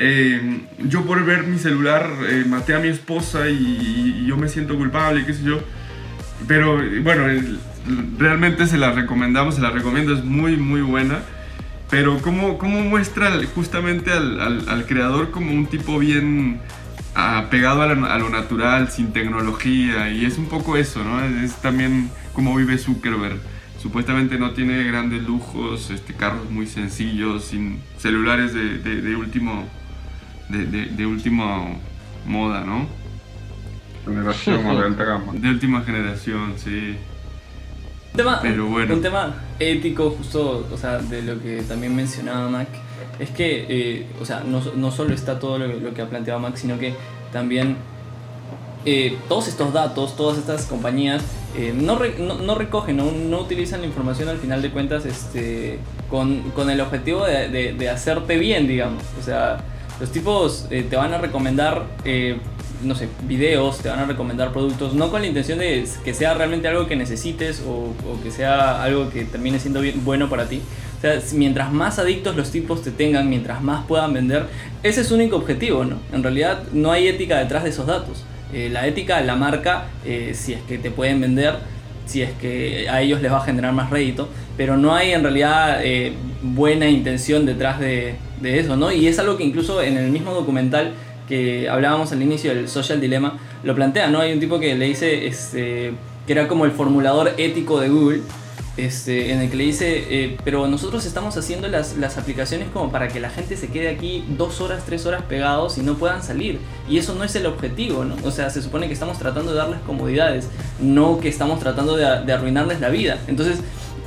Eh, yo por ver mi celular eh, maté a mi esposa y, yo me siento culpable, qué sé yo. Pero eh, bueno, realmente se la recomendamos, se la recomiendo, es muy, muy buena. Pero cómo, cómo muestra justamente al, creador como un tipo bien apegado a, lo natural, sin tecnología. Y es un poco eso, ¿no? Es, también cómo vive Zuckerberg. Supuestamente no tiene grandes lujos, este, carros muy sencillos, sin celulares de último de, de, de última moda, ¿no? Generación o de alta gama. De última generación, sí. Un tema, Pero bueno. un tema ético, justo, o sea, de lo que también mencionaba Mac, es que, eh, o sea, no, no solo está todo lo, lo que ha planteado Mac, sino que también eh, todos estos datos, todas estas compañías, eh, no, re- no, no recogen, no, no utilizan la información al final de cuentas este, con, con el objetivo de, de- de hacerte bien, digamos. O sea, los tipos eh, te van a recomendar, eh, no sé, videos, te van a recomendar productos, no con la intención de que sea realmente algo que necesites o, que sea algo que termine siendo bueno para ti. O sea, mientras más adictos los tipos te tengan, mientras más puedan vender, ese es su único objetivo, ¿no? En realidad no hay ética detrás de esos datos. Eh, la ética la marca si es que te pueden vender, si es que a ellos les va a generar más rédito, pero no hay en realidad buena intención detrás de, de eso, ¿no? Y es algo que incluso en el mismo documental que hablábamos al inicio del Social Dilemma, lo plantea, ¿no? Hay un tipo que le dice este, que era como el formulador ético de Google, este, en el que le dice, eh, pero nosotros estamos haciendo las, las aplicaciones como para que la gente se quede aquí dos horas, tres horas pegados y no puedan salir. Y eso no es el objetivo, ¿no? O sea, se supone que estamos tratando de darles comodidades, no que estamos tratando de, de arruinarles la vida. Entonces,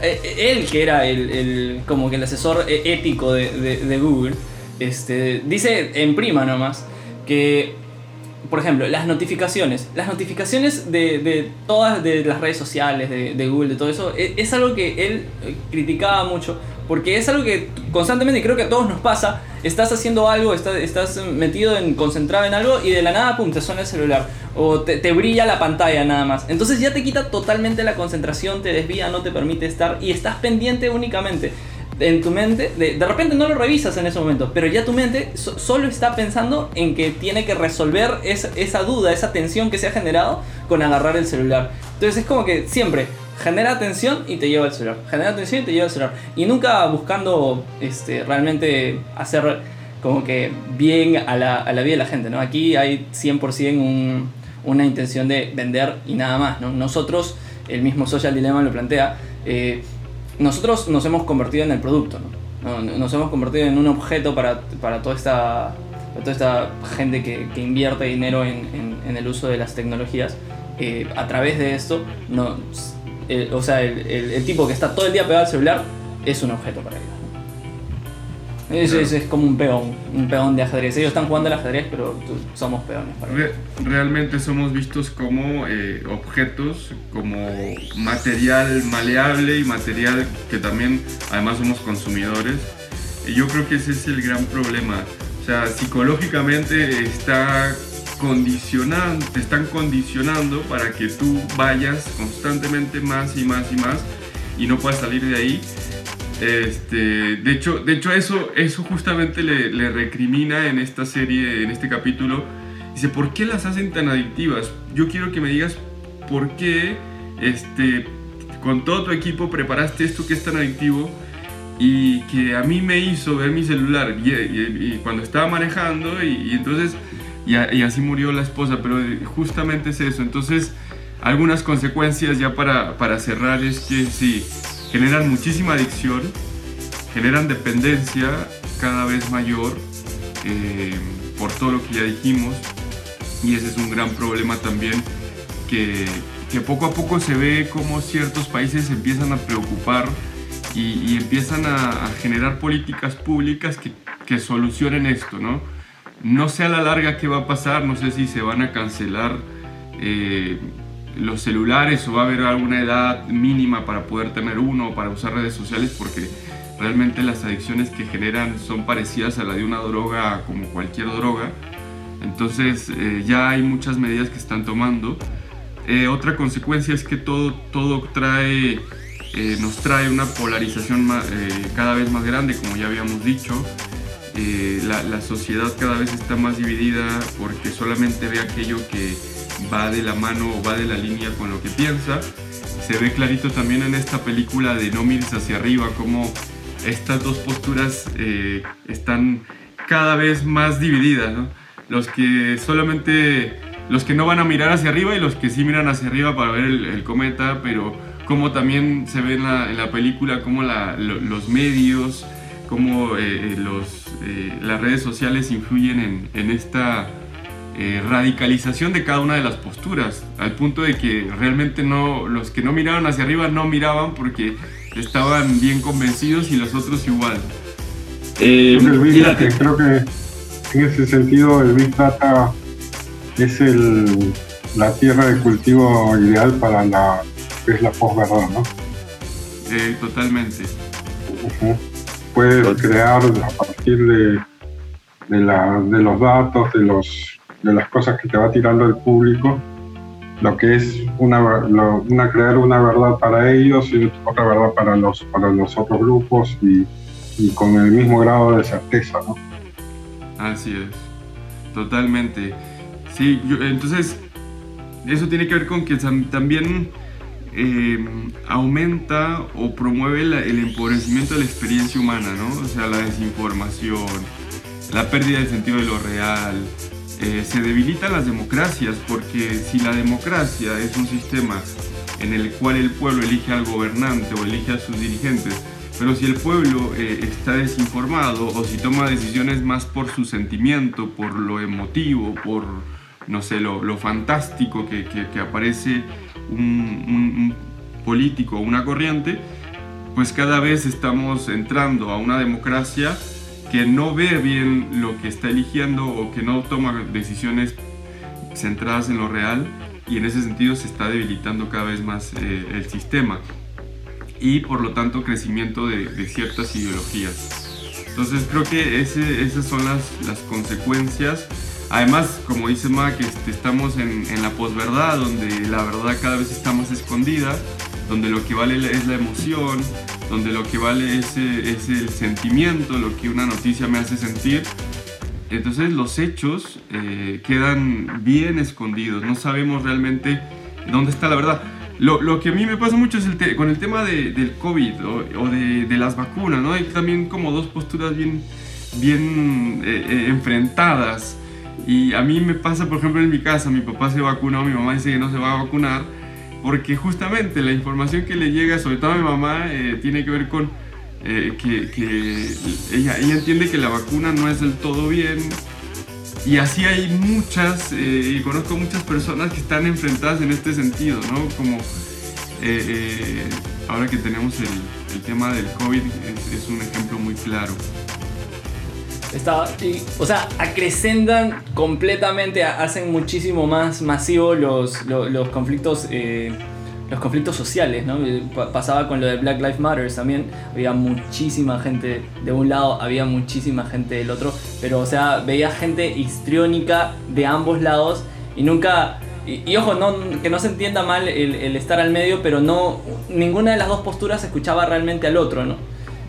él que era el, el- como que el asesor eh, ético de, de- Google, este, dice en prima nomás que por ejemplo, las notificaciones. Las notificaciones de, de todas de las redes sociales, de, Google, de todo eso, e- es, algo que él eh, criticaba mucho. Porque es algo que constantemente, creo que a todos nos pasa, estás haciendo algo, estás, estás metido en, concentrado en algo y de la nada, pum, te suena el celular. O te, brilla la pantalla nada más. Entonces ya te quita totalmente la concentración, te desvía, no te permite estar y estás pendiente únicamente en tu mente, de, repente no lo revisas en ese momento, pero ya tu mente so- solo está pensando en que tiene que resolver esa, esa duda, esa tensión que se ha generado con agarrar el celular. Entonces es como que siempre genera tensión y te lleva el celular, genera tensión y te lleva el celular. Y nunca buscando este, realmente hacer como que bien a la, a la vida de la gente, ¿no? Aquí hay 100% un- una intención de vender y nada más, ¿no? Nosotros, el mismo Social Dilemma lo plantea, eh, nosotros nos hemos convertido en el producto, ¿no? No- Nos hemos convertido en un objeto para, para toda, esta, toda esta gente que, que invierte dinero en, en- en el uso de las tecnologías. Eh, a través de esto, no, el- o sea, el, el- el tipo que está todo el día pegado al celular es un objeto para ellos. Es, es- es como un peón, un peón de ajedrez. Ellos están jugando al ajedrez, pero tú- somos peones para ellos. Re- realmente somos vistos como eh, objetos, como material maleable y material que también además somos consumidores. Y yo creo que ese es el gran problema. O sea, psicológicamente está condicionando, te están condicionando para que tú vayas constantemente más y más y más y no puedas salir de ahí. Este, de hecho, de hecho eso, eso justamente le, le recrimina en esta serie, en este capítulo. Dice, ¿por qué las hacen tan adictivas? Yo quiero que me digas por qué este, con todo tu equipo preparaste esto que es tan adictivo y que a mí me hizo ver mi celular y, y- y cuando estaba manejando y, y entonces y, así murió la esposa, pero justamente es eso. Entonces, algunas consecuencias ya para, para cerrar es que sí, generan muchísima adicción, generan dependencia cada vez mayor eh, por todo lo que ya dijimos y ese es un gran problema también que, que poco a poco se ve como ciertos países se empiezan a preocupar y, y empiezan a, a generar políticas públicas que, que solucionen esto, ¿no? No sé a la larga qué va a pasar, no sé si se van a cancelar eh, los celulares o va a haber alguna edad mínima para poder tener uno o para usar redes sociales porque realmente las adicciones que generan son parecidas a la de una droga como cualquier droga. Entonces eh, ya hay muchas medidas que están tomando. Eh, otra consecuencia es que todo, todo trae, nos trae una polarización cada vez más grande, como ya habíamos dicho. La, la, sociedad cada vez está más dividida porque solamente ve aquello que va de la mano o va de la línea con lo que piensa. Se ve clarito también en esta película de No mires hacia arriba, como estas dos posturas están cada vez más divididas. los que solamente, los que no van a mirar hacia arriba y los que sí miran hacia arriba para ver el, cometa, pero como también se ve en la, película, como los medios, como eh, los, eh, las redes sociales influyen en, esta eh, radicalización de cada una de las posturas, al punto de que realmente no, los que no miraban hacia arriba no miraban porque estaban bien convencidos y los otros igual. creo que en ese sentido el Big Data es el, la tierra de cultivo ideal para la es la posverdad, ¿no? Eh, totalmente. Puedes crear a partir de, de, la, de los datos, de, los, de las cosas que te va tirando el público, lo que es una, una crear una verdad para ellos y otra verdad para los, para los otros grupos y, con el mismo grado de certeza, ¿no? Así es, totalmente. Sí, entonces eso tiene que ver con que también em, aumenta o promueve el empobrecimiento de la experiencia humana, ¿no? O sea, la desinformación, la pérdida del sentido de lo real. Eh, se debilitan las democracias porque si la democracia es un sistema en el cual el pueblo elige al gobernante o elige a sus dirigentes pero si el pueblo eh, está desinformado o si toma decisiones más por su sentimiento, por lo emotivo, por, no sé, lo, fantástico que, aparece un, político o una corriente, pues cada vez estamos entrando a una democracia que no ve bien lo que está eligiendo o que no toma decisiones centradas en lo real y en ese sentido se está debilitando cada vez más eh, el sistema y por lo tanto crecimiento de, ciertas ideologías. Entonces creo que esas son las, las, consecuencias. Además, como dice Mac, este, estamos en, en la posverdad, donde la verdad cada vez está más escondida, donde lo que vale es la emoción, donde lo que vale es, es el sentimiento, lo que una noticia me hace sentir. Entonces los hechos eh, quedan bien escondidos, no sabemos realmente dónde está la verdad. Lo, que a mí me pasa mucho es el con el tema del COVID o, de, las vacunas, ¿no? Hay también como dos posturas bien, bien eh, eh, enfrentadas. Y a mí me pasa, por ejemplo, en mi casa, mi papá se vacunó, mi mamá dice que no se va a vacunar, porque justamente la información que le llega, sobre todo a mi mamá, eh, tiene que ver con que, que ella, entiende que la vacuna no es del todo bien, y así hay muchas, eh, y conozco muchas personas que están enfrentadas en este sentido, ¿no? Como eh, eh, ahora que tenemos el, tema del COVID es, un ejemplo muy claro. Está, o sea, acrecentan completamente, hacen muchísimo más masivo los, los, conflictos los conflictos sociales, ¿no? Pasaba con lo de Black Lives Matter también, había muchísima gente de un lado, había muchísima gente del otro, pero o sea, veía gente histriónica de ambos lados y nunca... Y, ojo, no, que no se entienda mal el, estar al medio, pero no ninguna de las dos posturas escuchaba realmente al otro, ¿no?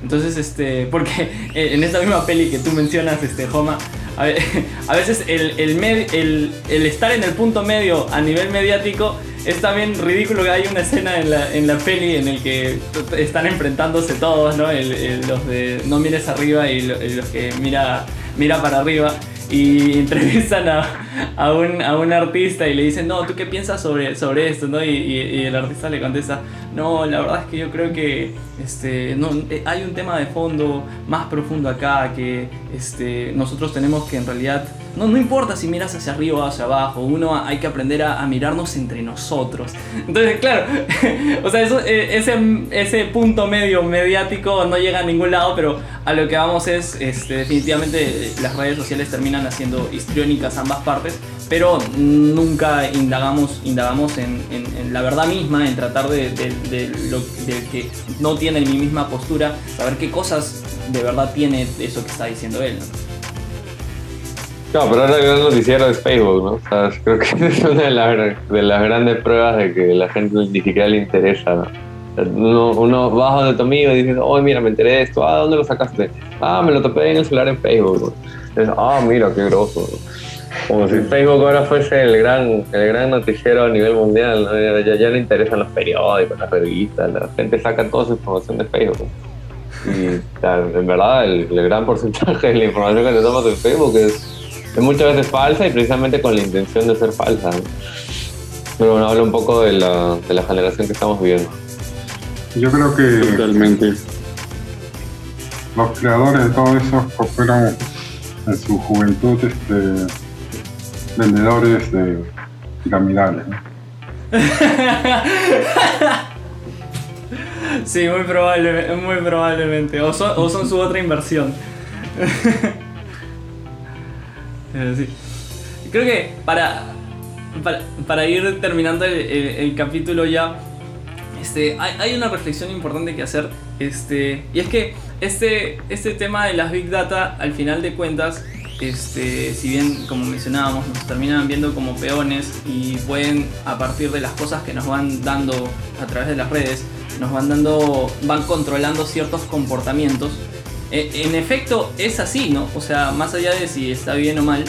Entonces, este, porque en esta misma peli que tú mencionas, este, Homa, a, veces el, el, estar en el punto medio a nivel mediático es también ridículo que hay una escena en la, en la peli en el que están enfrentándose todos, ¿no? los de no mires arriba y, los que mira, mira para arriba y entrevistan a, un, a, un, artista y le dicen, no, ¿tú qué piensas sobre, sobre esto? ¿no? Y, el artista le contesta, no, la verdad es que yo creo que este, no, eh, hay un tema de fondo más profundo acá que este, nosotros tenemos que en realidad no, no importa si miras hacia arriba o hacia abajo, uno hay que aprender a, mirarnos entre nosotros. Entonces, claro, o sea, eh, ese, ese punto medio mediático no llega a ningún lado, pero a lo que vamos es, este, definitivamente las redes sociales terminan haciendo histriónicas ambas partes, pero nunca indagamos, indagamos en, la verdad misma, en tratar de, lo que no tiene mi misma postura, saber qué cosas de verdad tiene eso que está diciendo él. No, pero ahora el gran noticiero es Facebook, ¿no? Creo que es una de las, de las grandes pruebas de que la gente ni siquiera le interesa, ¿no? Uno, uno va donde tu amigo y dice, oh, mira, me enteré de esto, ah, ¿dónde lo sacaste? Ah, me lo topé en el celular en Facebook, ah, mira, qué grosso, ¿no? Como si Facebook ahora fuese el gran, el gran noticiero a nivel mundial, ¿no? Ya, le interesan los periódicos, las revistas, la gente saca toda su información de Facebook. Y en verdad el, el gran porcentaje de la información que te tomas en Facebook es, es muchas veces falsa y precisamente con la intención de ser falsa. ¿no? Pero bueno, habla un poco de la, de la generación que estamos viviendo. Yo creo que Totalmente. los creadores de todo eso fueron en su juventud este, vendedores de piramidales. ¿no? Sí, muy, probable, muy probablemente. O son, o son su otra inversión. Creo que para, para, ir terminando el capítulo ya, este, hay, hay una reflexión importante que hacer. Este, y es que este, este tema de las Big Data, al final de cuentas, este, si bien, como mencionábamos, nos terminan viendo como peones y pueden, a partir de las cosas que nos van dando a través de las redes, nos van dando, van controlando ciertos comportamientos. Eh, en efecto, es así, ¿no? O sea, más allá de si está bien o mal,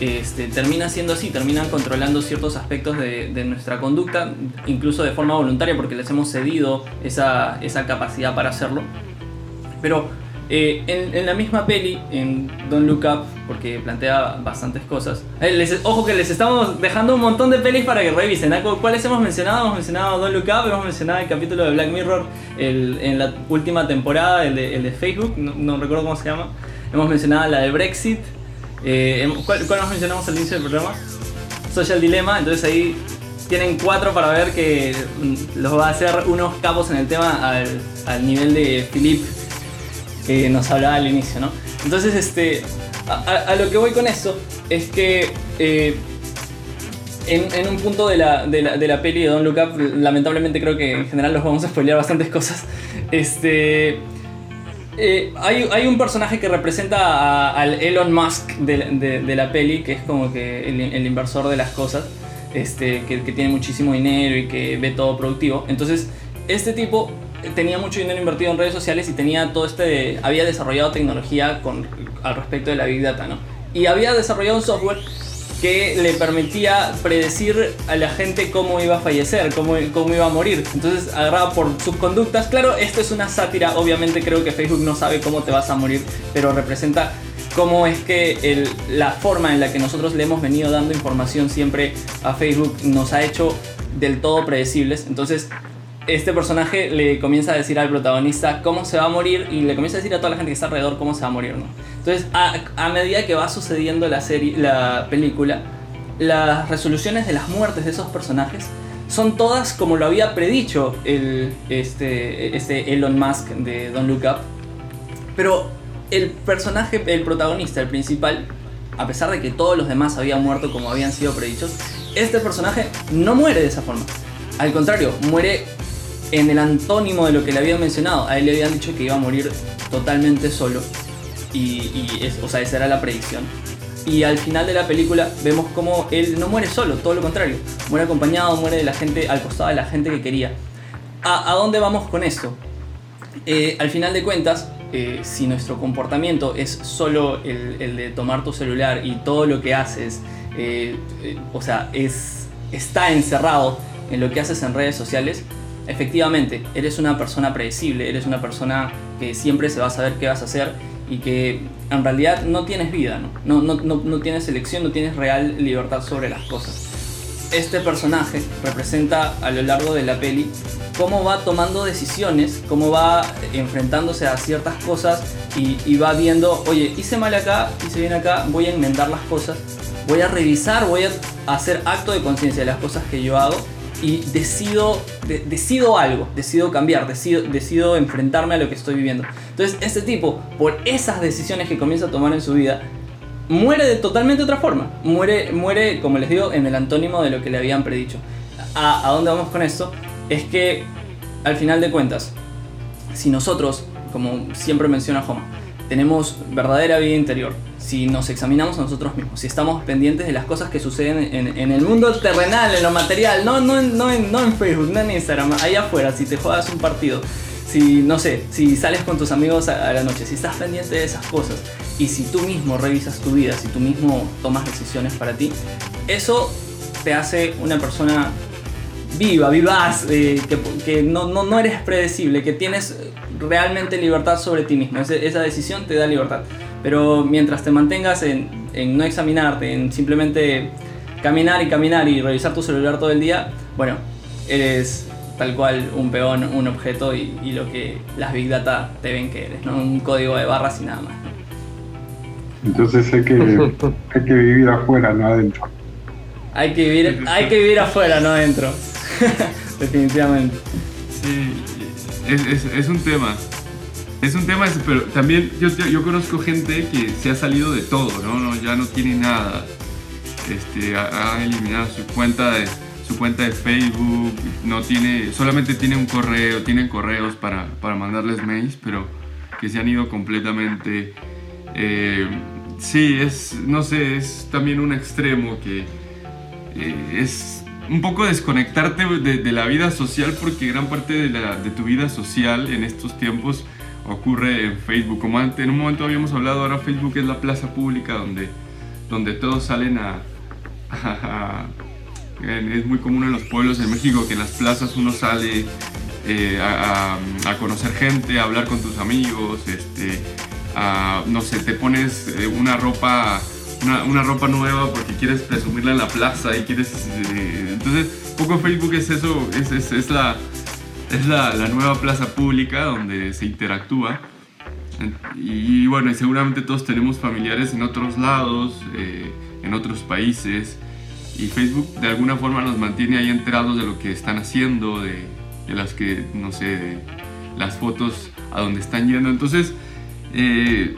este, termina siendo así, terminan controlando ciertos aspectos de, de nuestra conducta, incluso de forma voluntaria, porque les hemos cedido esa, esa capacidad para hacerlo. Pero eh, en, la misma peli, en Don't Look Up, porque plantea bastantes cosas. eh, ojo que les estamos dejando un montón de pelis para que revisen. ¿ah? ¿Cu- ¿Cuáles hemos mencionado? Hemos mencionado Don't Look Up, hemos mencionado el capítulo de Black Mirror el- en la última temporada, el de, Facebook, no, recuerdo cómo se llama. Hemos mencionado la de Brexit. Eh, ¿cuál, cuál nos mencionamos al inicio del programa? Social Dilemma, entonces ahí tienen cuatro para ver que mm, los va a hacer unos capos en el tema al, al nivel de Philip que nos hablaba al inicio, ¿no? Entonces, este, a, lo que voy con esto es que eh, en, un punto de la, de, la, peli de Don't Look Up, lamentablemente creo que en general los vamos a spoilear bastantes cosas. Este, eh, hay, hay un personaje que representa al Elon Musk de, la peli, que es como que el, inversor de las cosas, este, que tiene muchísimo dinero y que ve todo productivo. Entonces, este tipo tenía mucho dinero invertido en redes sociales y tenía todo este, había desarrollado tecnología con, al respecto de la Big Data, ¿no? Y había desarrollado un software que le permitía predecir a la gente cómo iba a fallecer, cómo, cómo iba a morir. Entonces agarraba por sus conductas. Claro, esto es una sátira, obviamente creo que Facebook no sabe cómo te vas a morir, pero representa cómo es que el- la forma en la que nosotros le hemos venido dando información siempre a Facebook nos ha hecho del todo predecibles. Entonces este personaje le comienza a decir al protagonista cómo se va a morir y le comienza a decir a toda la gente que está alrededor cómo se va a morir, ¿no? Entonces, a, medida que va sucediendo la serie, la película, las resoluciones de las muertes de esos personajes son todas como lo había predicho el, este, este Elon Musk de Don't Look. Pero el personaje, el protagonista, el principal, a pesar de que todos los demás habían muerto como habían sido predichos, este personaje no muere de esa forma. Al contrario, muere en el antónimo de lo que le habían mencionado. A él le habían dicho que iba a morir totalmente solo. Y, o sea, esa era la predicción. Y al final de la película vemos como él no muere solo, todo lo contrario. Muere acompañado, muere de la gente, al costado de la gente que quería. ¿A, dónde vamos con esto? Eh, al final de cuentas, eh, si nuestro comportamiento es solo el, de tomar tu celular y todo lo que haces, eh, o sea, es, está encerrado en lo que haces en redes sociales, efectivamente, eres una persona predecible, eres una persona que siempre se va a saber qué vas a hacer y que en realidad no tienes vida, ¿no? No, no, no, tienes elección, no tienes real libertad sobre las cosas este personaje representa a lo largo de la peli cómo va tomando decisiones, cómo va enfrentándose a ciertas cosas y, y va viendo, oye, hice mal acá, hice bien acá, voy a enmendar las cosas, voy a revisar, voy a hacer acto de conciencia de las cosas que yo hago y decido, de- decido algo, decido cambiar, decido, decido enfrentarme a lo que estoy viviendo. Entonces, este tipo, por esas decisiones que comienza a tomar en su vida, muere de totalmente otra forma. Muere, muere, como les digo, en el antónimo de lo que le habían predicho. ¿A, a dónde vamos con esto? Es que, al final de cuentas, si nosotros, como siempre menciona Joma, tenemos verdadera vida interior, si nos examinamos a nosotros mismos, si estamos pendientes de las cosas que suceden en, en el mundo terrenal, en lo material, no, no, no, no en Facebook, no en Instagram, allá afuera, si te juegas un partido, si, no sé, si sales con tus amigos a, a la noche, si estás pendiente de esas cosas y si tú mismo revisas tu vida, si tú mismo tomas decisiones para ti, eso te hace una persona viva, vivaz, eh, que, que no, no, no eres predecible, que tienes realmente libertad sobre ti mismo. Esa decisión te da libertad. Pero mientras te mantengas en, en no examinarte, en simplemente caminar y caminar y revisar tu celular todo el día, bueno, eres tal cual un peón, un objeto y, y lo que las Big Data te ven que eres, ¿no? Un código de barras y nada más. ¿no? Entonces hay que, hay que vivir afuera, no adentro. Hay que vivir, hay que vivir afuera, no adentro. Definitivamente. Sí, es, es- es un tema. Es un tema, ese, pero también yo, yo, conozco gente que se ha salido de todo, ¿no? No, ya no tiene nada. Este, ha, ha eliminado su cuenta de su cuenta de Facebook, no tiene, solamente tiene un correo, tienen correos para, para mandarles mails, pero que se han ido completamente. eh, sí, es, no sé, es también un extremo que eh, es un poco desconectarte de, de la vida social porque gran parte de, la- de tu vida social en estos tiempos ocurre en Facebook. Como antes, en un momento habíamos hablado, ahora Facebook es la plaza pública donde, donde todos salen a... a- es muy común en los pueblos en México que en las plazas uno sale eh, a, conocer gente, a hablar con tus amigos, este, no sé, te pones eh, una ropa una, una ropa nueva porque quieres presumirla en la plaza y quieres eh, entonces poco Facebook es eso es, es, es la es la, la nueva plaza pública donde se interactúa y bueno seguramente todos tenemos familiares en otros lados eh, en otros países y Facebook de alguna forma nos mantiene ahí enterados de lo que están haciendo de, de las que no sé de las fotos a donde están yendo entonces eh,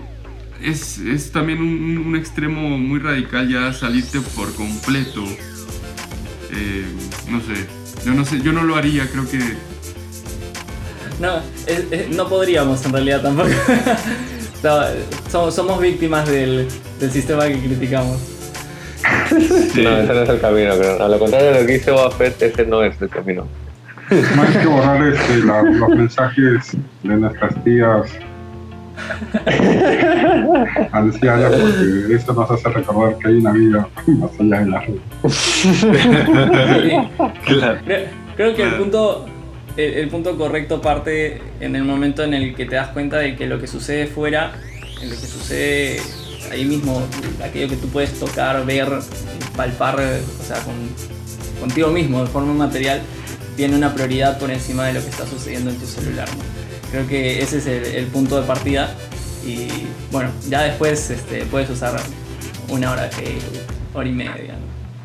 es, es también un, un extremo muy radical ya salirte por completo. Eh, no sé, yo no sé, yo no lo haría, creo que No, es- es- no podríamos en realidad tampoco. No, somos, somos víctimas del, del sistema que criticamos. No, ese no es el camino, creo. A lo contrario de lo que dice Buffett, ese no es el camino. No hay que borrar este, la- los mensajes de nuestras tías ancianas porque eso nos hace recordar que hay una vida más allá de la red. Claro. Creo, creo que el punto, el, punto correcto parte en el momento en el que te das cuenta de que lo que sucede fuera, en lo que sucede ahí mismo, aquello que tú puedes tocar, ver, palpar, o sea, con, contigo mismo de forma material, tiene una prioridad por encima de lo que está sucediendo en tu celular. Creo que ese es el, punto de partida y bueno, ya después este, puedes usar una hora, que, hora y media.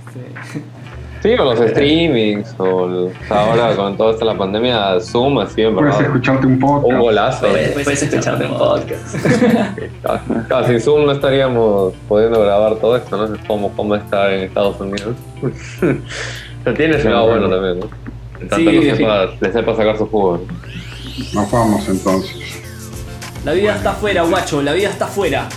Este, Sí, o los streamings, o el- o sea, ahora con toda esta la pandemia, Zoom, así en Puedes verdad. escucharte un Un podcast. golazo. Puedes escucharte un podcast. Claro, sin Zoom no estaríamos pudiendo grabar todo esto, no sé cómo, cómo estar en Estados Unidos. o sea, tiene su lado bueno también, ¿no? Tanto Sí, no sepa, le sepa sacar su jugo. Nos vamos entonces. La vida está afuera, guacho, la vida está afuera.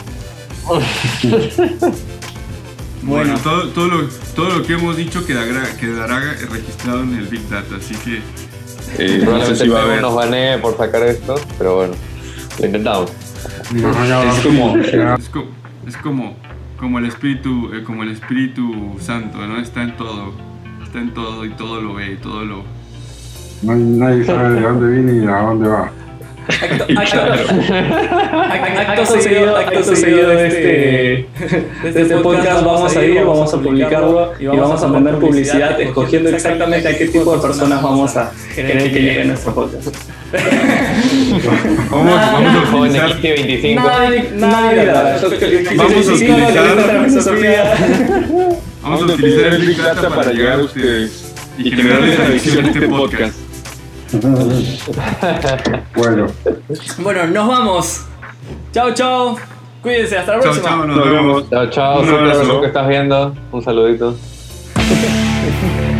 Bueno, Bueno. todo, todo, lo, todo lo que hemos dicho quedará, quedará registrado en el Big Data, así que Eh, no sé Probablemente si va a haber. nos banee por sacar esto, pero bueno, lo intentamos. Es como, es como, es como, como el espíritu, eh, como el Espíritu Santo, ¿no? Está en todo, está en todo y todo lo ve y todo lo... No nadie sabe de dónde viene y a dónde va. Acto, acto- acto- acto seguido, acto seguido de este, de este podcast vamos a ir, vamos a publicarlo y vamos a poner publicidad escogiendo exactamente a qué tipo de personas vamos a querer que llegue a nuestro podcast. Vamos, vamos a de utilizar, 15 25. Nada de nada de nada. Vamos a utilizar- filosofía. vamos a utilizar el Big Data para llegar a ustedes y generarles adicción a este podcast. Bueno, Bueno, nos vamos. Chao, chao. Cuídense, hasta la próxima. chao, nos Nos vemos. Chao, chao, Un abrazo. lo que estás viendo. Un saludito.